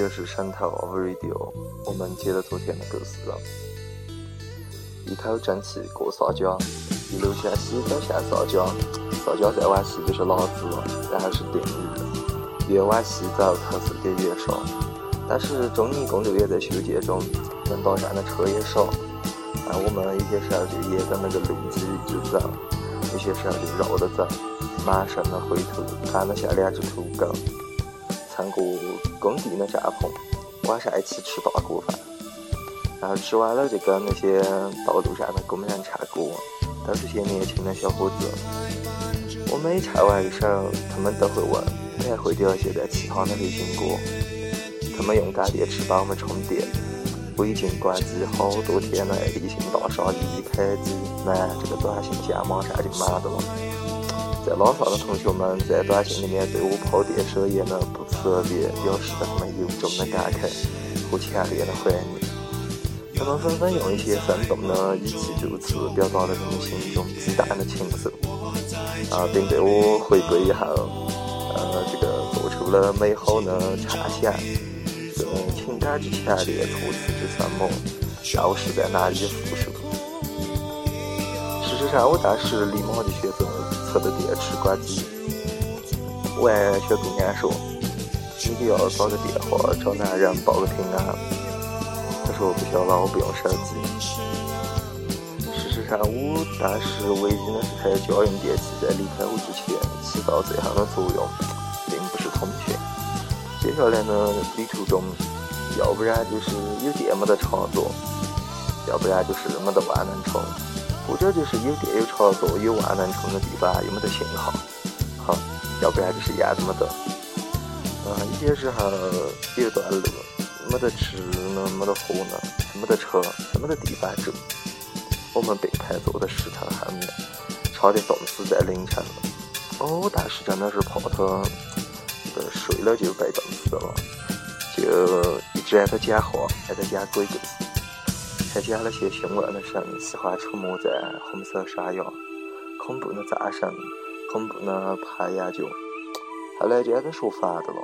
就是汕头 Radio，我们接着昨天的故事了。一口正气过沙家，一路向西走向沙家，沙家再往西就是老子，然后是定日。越往西走，投诉点越少，但是中尼公路也在修建中，能搭上的车也少。但我们有些时候就沿着那个路基一直走，有些时候就绕着走，满身的灰土看了下两只土狗。看过工地的帐篷，晚上一起吃大锅饭，然后吃完了就跟那些道路上的工人唱歌，都是些年轻的小伙子。我每唱完一首，他们都会问你还会点现在其他的流行歌？他们用干电池帮我们充电。我已经关机好多天了，立信大厦一开机，那这个短信箱马上就满的了。在拉萨的同学们在短信里面对我抛电设言的特别，表示了他们由衷的感慨和强烈的怀念。他们纷纷用一些生动的语气助词，表达了他们心中极大的情愫。啊，并对我回归以后，呃，这个做出了美好的畅想。这种情感之强烈，措辞之生猛，让我实在难以复述。事实上，我当时立马就选择。车的电池关机，我还小姑娘说：“你就要打个电话找男人报个平安。”他说我：“不行了，我不用手机。”事实上，我当时唯一的这台家用电器在离开我之前起到最好的作用，并不是通讯。接下来呢，旅途中，要不然就是有电没得插座，要不然就是没得万能充。或者就是有电有插座有万能充的地方又没得信号，好，要不然就是一样都没得。嗯，有些时候有一段路没得吃呢，没得喝呢，没得车，没得地方住。我们并排坐在石头后面，差点冻死在凌晨了。哦，但是真的是怕他睡了就被冻死了，就一直挨他讲话，挨他讲鬼故事。还讲了些凶恶的声，喜欢出没在红色山崖，恐怖的战神，恐怖的拍眼脚。后来就挨他说烦的了，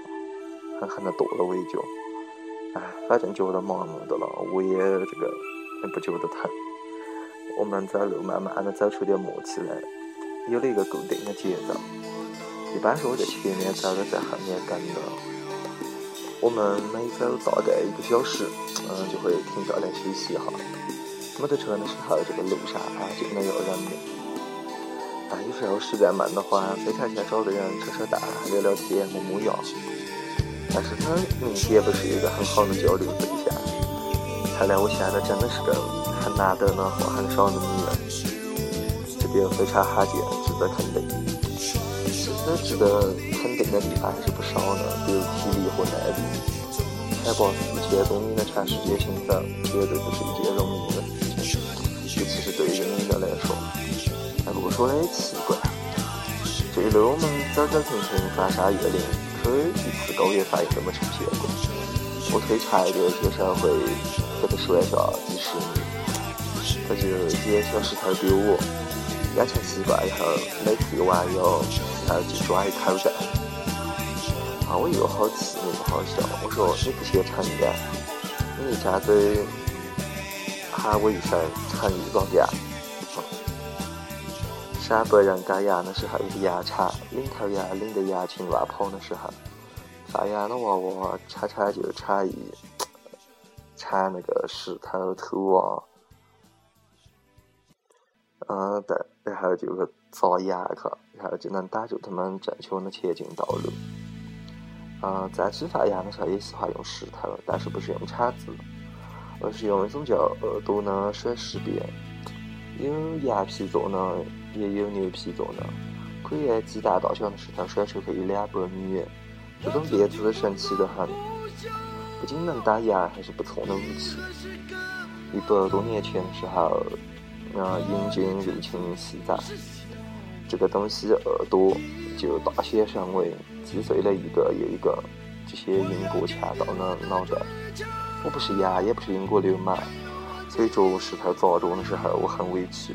狠狠的跺了我一脚。哎，反正觉得麻木的了，我也这个也不觉得疼。我们走路慢慢的走出点默契来，有了一个固定的节奏。一般是我在前面走的，在后面跟着。我们每走大概一个小时，嗯，就会停下来休息一下。没得车的时候，这个路上安静的要人命。啊，有时候实在闷的话，非常想找个人扯扯淡、聊聊天、磨磨牙。但是他明显不是一个很好的交流对象。看来我现在真的是个很难得的话很少的女人，这点非常罕见，值得肯定。其实值得肯定的地方还是不少的，比如体力和耐力。海拔四千多米的长时间行走，绝对不是一件容易的事情，尤其是对于女人来说。哎，不过说的也奇怪，这一路我们走走停停，翻山越岭，可一次高原反应都没出现过。我推长一点，有时候会给他摔下几十米，他就捡小石头丢我。养成习惯以后，每次弯腰，然后就抓一口袋。啊，我又好气又好笑。我说你不嫌长干，你一张嘴喊我一声成语咋干？陕北人改牙的时候是牙长，领头羊领着羊群乱跑的时候，放羊的娃娃常常就产一 铲那个石头土啊。嗯，对，然后就砸羊去，然后就能挡住他们正确的前进道路。嗯，在吃放羊的时候也喜欢用石头，但是不是用铲子，而是用一种叫耳朵的水石鞭，有羊皮做的，也有牛皮做的，可以鸡蛋大小的石头甩出去有两百米远。这种鞭子神奇得很，不仅能打羊，还是不错的武器。一百多年前的时候。啊！英军入侵西藏，这个东西耳朵就大显神威，击碎了一个又一个这些英国强盗的脑袋。我不是羊，也不是英国流氓，所以着石头砸中的时候我很委屈。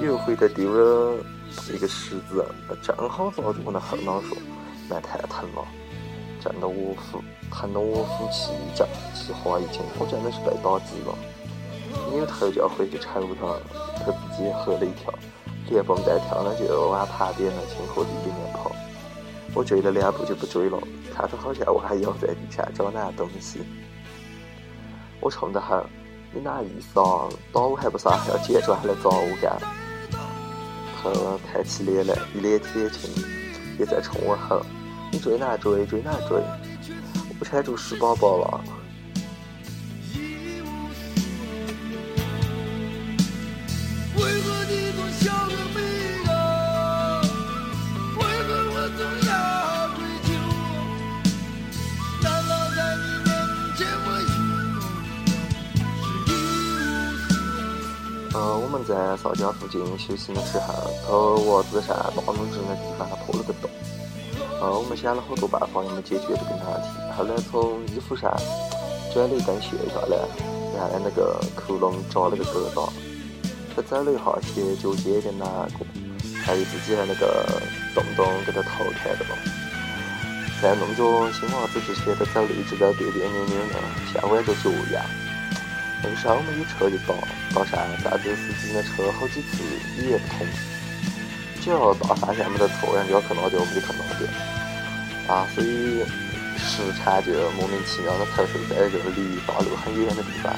有回头丢了一个石子，正好砸中我的后脑勺，那太疼了。震得我服，谈到我服气价计划已经，我真的是被打击了。扭头就要回去抽他，他自己也吓了一跳，连蹦带跳的就往旁边的清河地里面跑。我追了两步就不追了，看他好像我还要在地下找哪东西。我冲他喊：“你哪意思啊？打我还不算还要捡砖来砸我干？”他抬起脸来，一脸铁青，也在冲我吼：“你追哪追？追哪追？我不缠住屎宝宝了！”在邵家附近休息的时候，头袜子上大拇指的地方破了个洞。呃，我们想了好多办法，也没解决这个问题。后来从衣服上转了一根线下来，然后那个窟窿扎了个疙瘩。他走了一下，鞋脚尖有点难过，还有自己的那个洞洞给他掏开了。在弄着新袜子之前，他走路一直在别别扭扭的，像崴着脚一样。那个时候我们一车就到，到上大这司机的车好几次也不通。只要大方向没得错，人家去哪条我们就去哪条。啊，所以时常就莫名其妙的投诉在这个离大路很远的地方。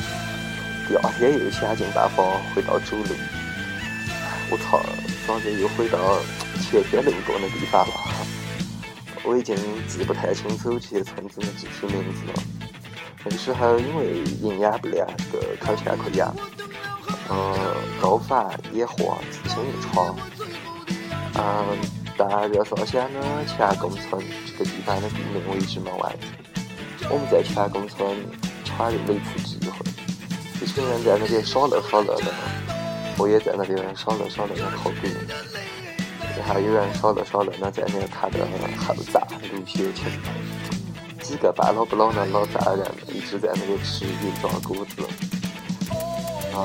第二天又想尽办法回到主路。我操，咋就又回到前天路过的地方了？我已经记不太清楚这些村子的具体名字了。那个时候因为营养不良，个口腔溃疡，嗯，高反、眼花、自信一差。嗯，但热绍乡的强公村这个地方的地名我一直没忘记。我们在强公村闯入了一次机会，一群人在那边耍乐耍乐的，我也在那边耍乐耍乐的考古，然后有人耍乐耍乐的在那看的后藏流血去。几个半老不老的老丈人一直在那里吃油炸果子，啊，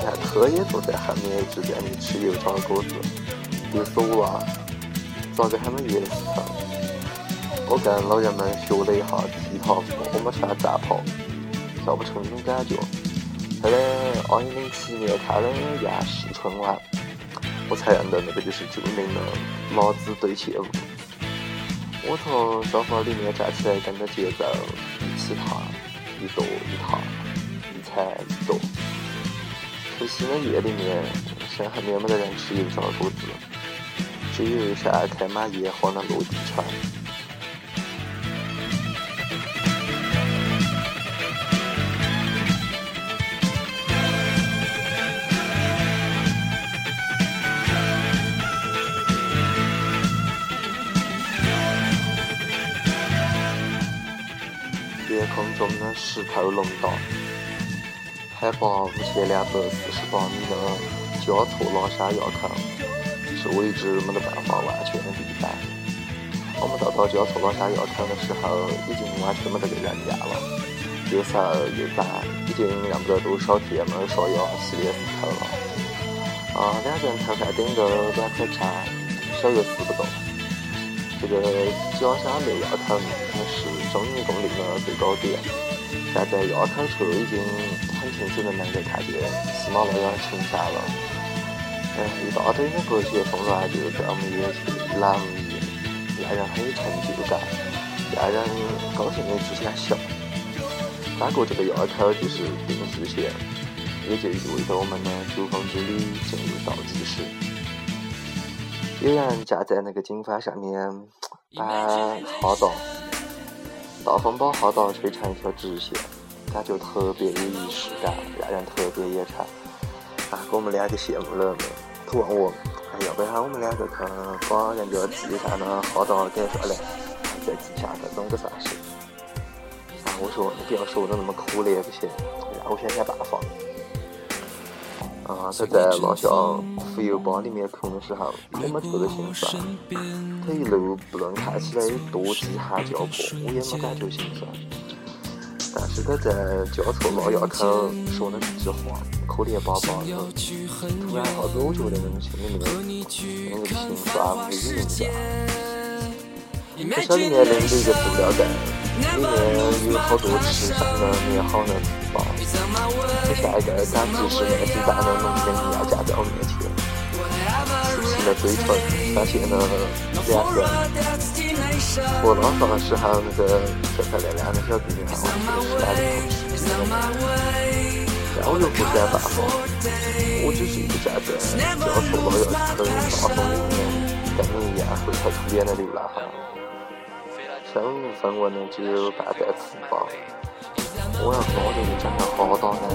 看他也坐在后面一直在那里吃油炸果子，就是我啊，咋个他们也是他？我跟老人们学了一下踢踏舞，我没穿战袍，跳不出那种感觉。后来二零零七年看了央视春晚，我才认得那个就是著名的麻子对线舞。我从沙发里面站起来，跟着节奏一起踏，一跺一踏，一踩一跺。除夕的夜里面，身后面没得人吃油炸果子，只有上开满烟花的落地窗。空中的石头龙岛，海拔五千两百四十八米的加措拉山垭口，是我一直没得办法完全的地方。我们到达加措拉山垭口的时候，已经完全没得个人样了，又瘦又脏，已经认不得多少天没刷牙洗脸洗头了。啊，两个人头上顶着两块章，手又撕不动。这个假山六垭口那是中原公路的最高点，站在垭口处已经很清楚的能够看见喜马拉雅群山了。嗯，一大堆的国雪峰峦就在我们眼前一览无遗，让人很有成就感，让人高兴的只想笑。翻过这个垭口就是定时线，也就意味着我们的珠峰之旅进入倒计时。有人站在那个经幡上面把哈达大风把哈达吹成一条直线，感觉特别有仪式感，让人特别眼馋。啊，给我们两个羡慕了。他问我，哎要不要我们两个去把人家地上的哈达给漂亮，在地下再弄个钻石。啊，我说你不要说的那么可怜不行，让我想想办法。啊，他在拉下浮油包里面空的时候，我没觉得心酸。他一路不论看起来有多饥寒交迫，我也没感觉心酸。但是他在交错拉垭口说的那句话，可怜巴巴的，突然下子我觉得心里面那个心酸没有那么这小里面拎着一个塑料袋，里面有好多吃剩的捏好的糍粑。我下一个赶集市面是站到农民牙架在我面前，吃起了嘴唇，发现了两个。我老早时候那个漂漂亮亮的小姑娘，我就是来的同事，但我又不敢大方，我只是一个站在交错路要去等大风里面，跟你一样灰头土脸的流浪汉。身无分文的只有半袋糍粑，我要高兴的讲了好大呢。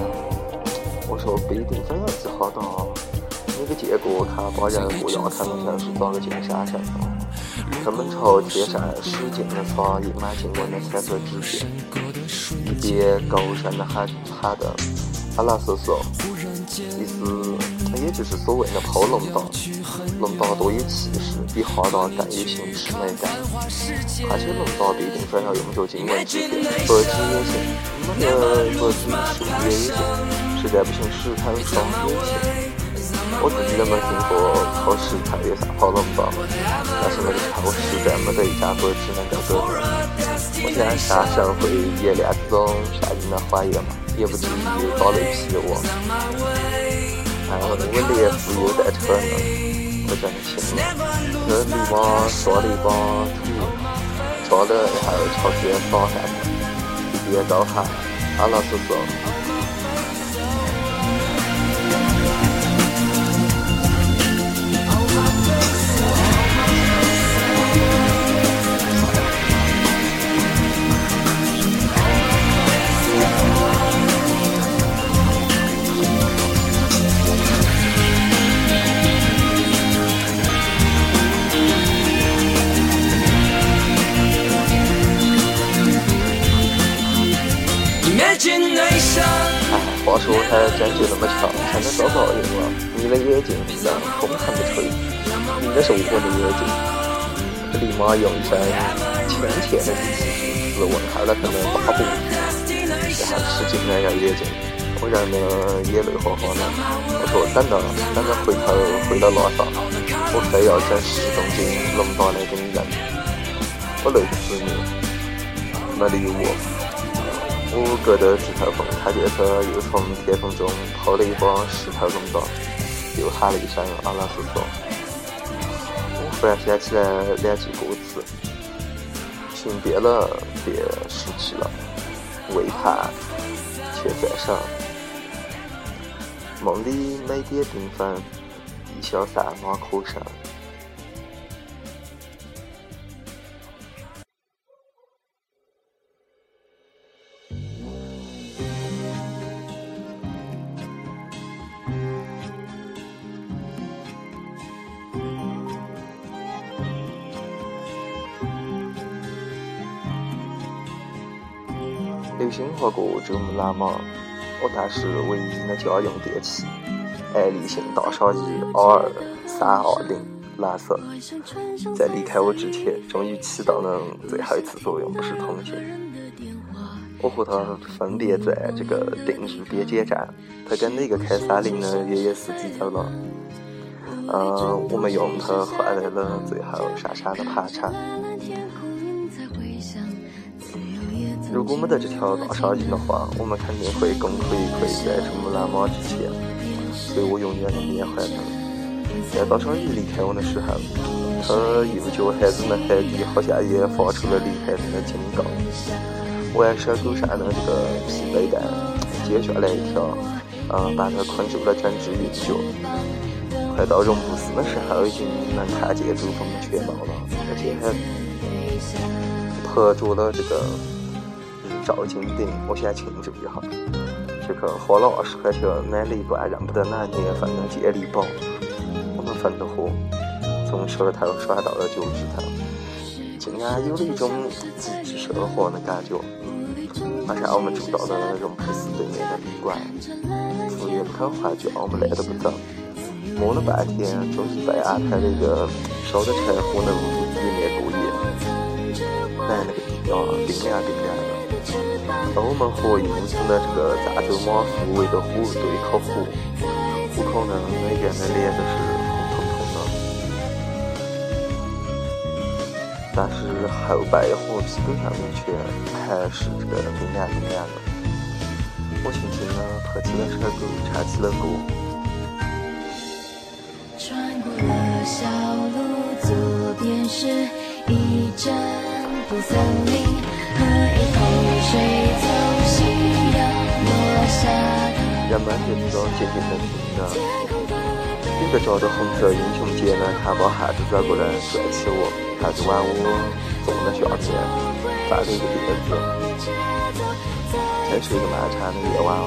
我说不一定非要吃好大，你个见过看把人不要看的像是咋个金沙山，根本朝天上使劲的撒溢满经文的彩色纸片，一边高声的喊喊的阿拉叔叔，意思也就是所谓的泡龙大，龙大多有气势，比哈达更有形式美感。而且龙大不一定非要用着经文纸片，白纸也行，那个白纸树叶也行，实在不行石头刷也行。我自己都没听过泡石头有啥泡龙大，但是那个超市在没得一家白纸能够做到。我现在下山会演练这种善意的谎言嘛？也不至于遭雷劈我。哎，我连副又带车了，我真信了。这泥巴刷了一把土，刷的然后朝天撒上去，一边高喊：“阿拉叔叔。”话说他真就那么巧，才能遭报应了。你的眼睛让风还没吹，应该是我的眼睛。我立马用一声亲切的语气质问候了他们八步，然后使劲的摇眼睛，我让的眼泪哗哗的。我说等到等到回头回到拉萨，我非要整十公斤龙大来给你认。我累死你，没理我。我隔着指头缝，他接着又从天空中抛了一把石头龙刀，又喊了一声“阿拉叔叔”。我忽然想起来两句歌词：“情变了，便失去了；未盼，却在上。梦里每点缤纷，一消散马可剩。”流星划过珠穆朗玛，我带是唯一的家用电器，爱立信大鲨鱼 R 三二零蓝色，在离开我之前，终于起到了最后一次作用，不是通信。我和他分别在这个定日边检站，他跟那个开三菱的越野司机走了，嗯，我们用它换来了最后上山的盘缠。如果没得这条大鲨鱼的话，我们肯定会功亏一篑在珠穆朗玛之前，所以我永远的缅怀他。在大鲨鱼离开我的时候，他右脚还扔的海底，好像也发出了离开他的警告。我手头上的这个皮背带解下来一条，嗯，把它捆住了整只右脚。快到绒布寺的时候，已经能看见珠峰的全貌了，而且还拍着了这个。照金顶，我先庆祝一下。这个花了二十块钱买了一罐认不得哪年份的健力宝，我们分着喝，从舌头甩到了脚趾头，竟然有了一种极致奢华的感觉。马上我们住到了容布寺对面的旅馆，服务员不肯换脚，我们赖着不走，摸了半天，终于被安排了一个烧的柴火的屋子里面过夜。来，那个地啊，冰凉冰凉的。当我们和印度的这个赞州马夫围着火对烤火，虎口呢每个人的脸都是红彤彤的。但是后背和屁股上面却还是这个冰凉冰凉的。我轻轻地拍起了手鼓，唱起了歌。穿过了小路，左边是一阵布森林，和一。人们就这种静静的听着。有个着着红色英雄结的长发汉子走过来，拽起我，开始往我坐的下面放了一个垫子。真是一个漫长的夜晚啊，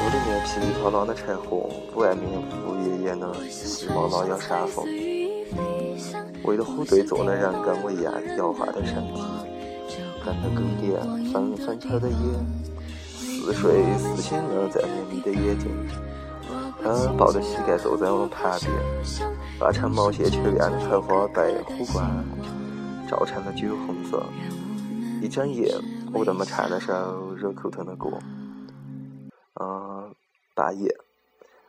屋里面噼里啪啦的柴火，外面呜呜咽咽的淅冒冒要山风。围着火堆坐的人跟我一样摇晃着身体，跟着鼓点，纷纷抽的烟，似睡似醒的在眯眯的眼睛。他抱着膝盖坐在我旁边，那长毛线球样的头发被火光照成了酒红色。一整夜，我都没唱那首热口头的歌。嗯，半夜，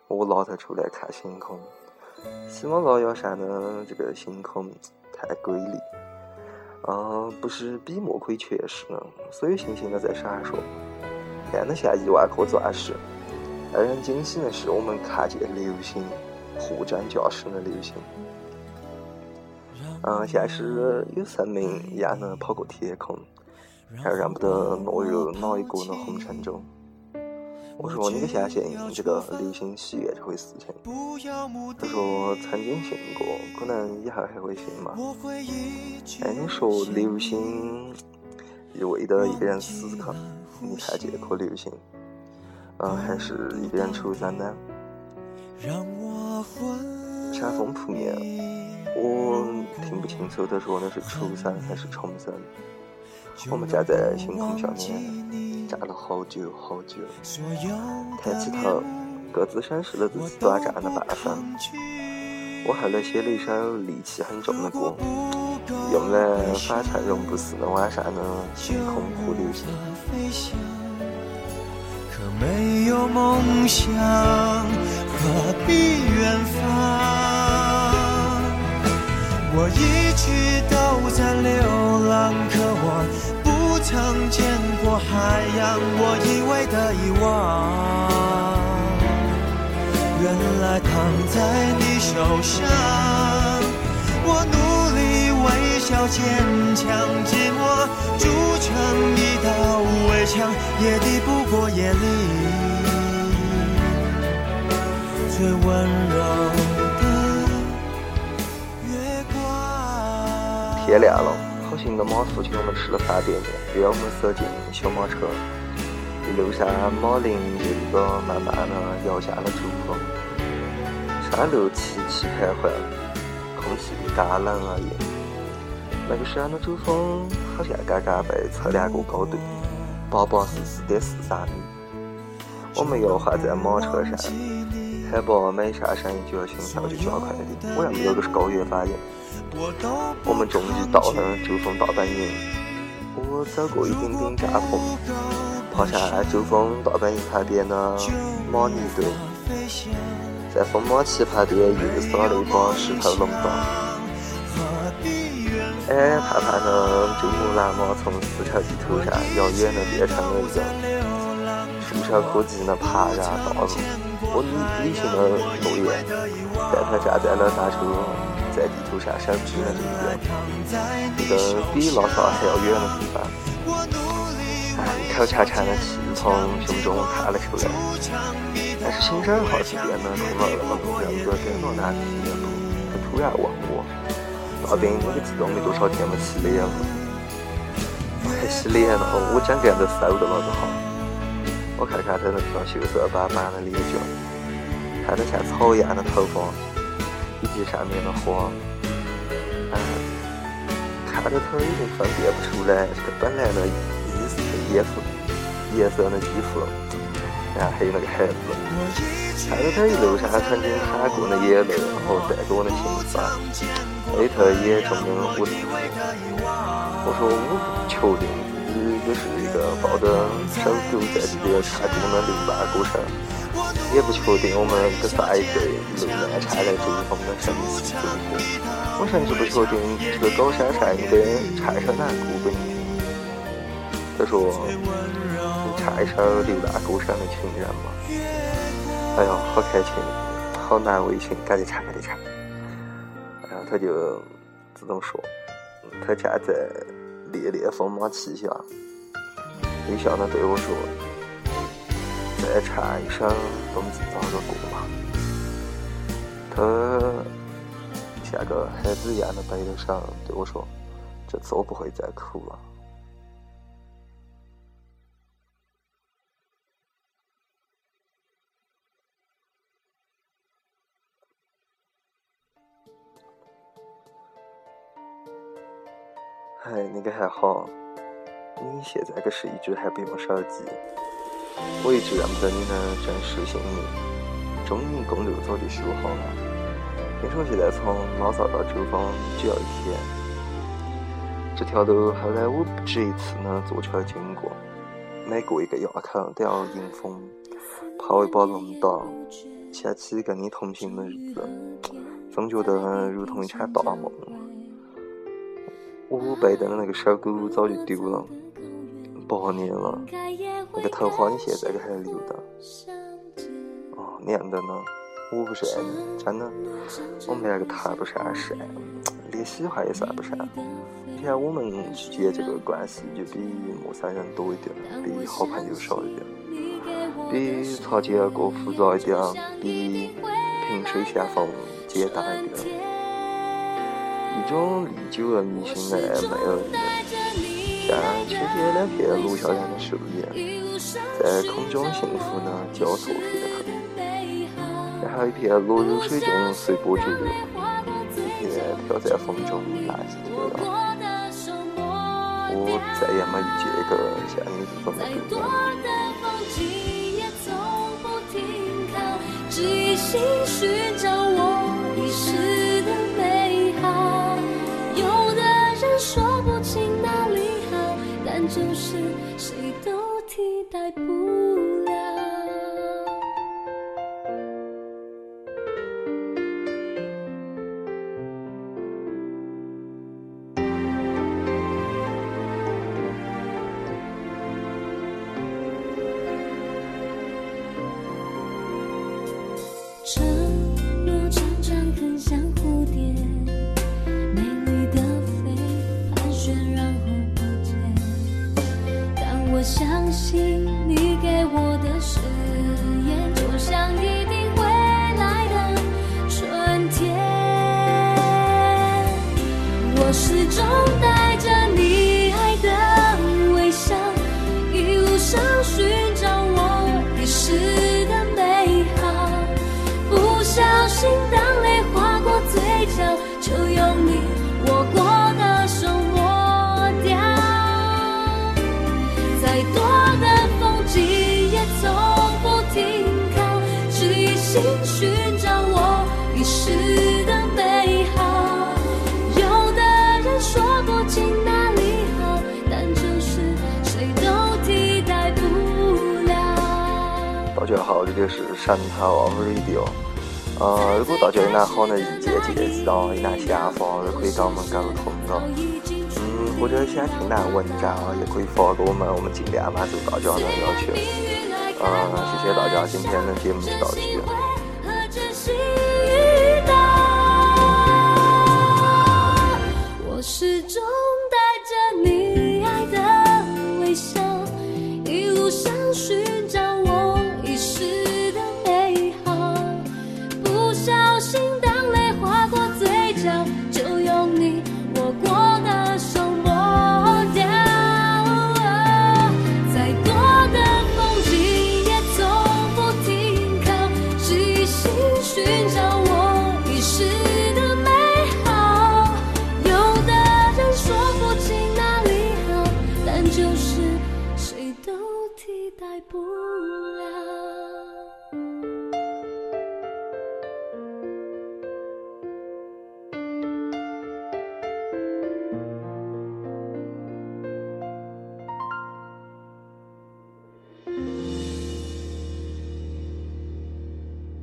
我拿头出来看星空。喜马拉雅山的这个星空太瑰丽，嗯，不是笔墨可以诠释的，所有星星都在闪烁，亮得像亿万颗钻石。让人惊喜的是，我们看见流星，货真价实的流星，嗯，像是有生命一样的跑过天空，还认不得落入哪一个的红尘中。我说你不相信这个流星许愿这回事情？他说曾经信过，可能以后还会信嘛。哎，你说流星一味的一个人思考，你看这颗流星。嗯，还是一个人出生呢。山风扑面，我听不清楚他说的是出生还是重生。我们站在星空下面，站了好久好久。抬起头，各自审视了自己短暂的半生。我后来写了一首戾气很重的歌，用来反衬容不四的晚上的星空和流星。没有梦想，何必远方？我一直都在流浪，可我不曾见过海洋。我以为的遗忘，原来躺在你手上。我努力微笑坚强，寂寞筑成一道围墙，也抵不过夜里。最温柔的月光。天亮了，好心的马父请我们吃了方便面，约我们塞进小马车。一路上，马林就一个慢慢的摇下了珠峰，山路崎岖徘徊，空气干冷而硬。那个山的珠峰好像刚刚被测量过高度，八八四四点四三米。我们摇晃在马车上。海拔每上升一就心跳就加快点，我认为有个是高原反应。我们终于到了珠峰大本营，我走过一顶顶帐篷，爬上珠峰大本营旁边的马尼堆，在风马旗旁边又撒了一把石头龙桩。哎，胖胖的珠穆朗玛从丝绸地图上遥远的变成了一个触手可及的庞然大物。我履行了诺言，带他站在了当初在地图上手指的这个一个比拉萨还要远的地方。一口长长的气从胸中叹了出来，但是心上还是变得空落落的，有个跟我难题的不？他突然问我：“那边那个地方没多少天没洗脸了？”还洗脸了？我整个人都瘦的了，都好。我看看他那双羞涩斑斑的脸颊，看着像草一样的头发，以及上面的花，嗯，看着他已经分辨不出来这个本来的衣服颜色颜色的衣服了，然后还有那个孩子，看着他一路上曾经淌过的眼泪和带给我的心酸，那头也中的我的我说我不确定。也是一个抱着手狗在这个唱歌的刘大哥上，也不确定我们这下一对路南唱来珠峰的神奇组合。我甚至不确定这个高山上应该唱首哪歌给你听。他说：“你唱一首刘大哥上的情人嘛。”哎呦，好开心，好难为情，赶紧唱，赶紧唱。然后他就自动说：“他站在烈烈风马旗下，微笑的对我说：‘再唱一首冬至早的歌嘛。’他像个孩子一样的背着手对我说：‘这次我不会再哭了。’”哎，那个还好，你现在可是一直还不用手机。我一直认不得你的真实姓名。中宁公路早就修好了，听说现在从拉萨到珠峰只要一天。这条路后来我不止一次呢坐车经过，每过一个垭口都要迎风跑一把龙岛，想起跟你同行的日子，总觉得如同一场大梦。我背的那个小狗早就丢了，八年了。那个头花你现在可还留的？哦，娘的呢？我不是爱你，真的，我们两个谈不上是爱，连喜欢也算不上。你看我们之间这个关系就比陌生人多一点，比好朋友少一点，比擦肩而过复杂一点，比萍水相逢简单一点。一种历久而弥新的爱，没有美而丽，像秋天两片落下来的树叶，在空中幸福的交错片刻，然后一片落入水中随波逐流，一片飘在风中浪迹天涯。我再也没遇见一个像你这么姑娘。就是谁都替代不了。相信。家好，这里是神头 Radio。呃，如果大家有哪好的意见建议啊，有哪想法，都可以跟我们沟通啊。或者想听哪文章啊，也可以发给我们，我们尽量满足大家的要求。嗯，谢谢大家，今天的节目就到这。就是谁都替代不了。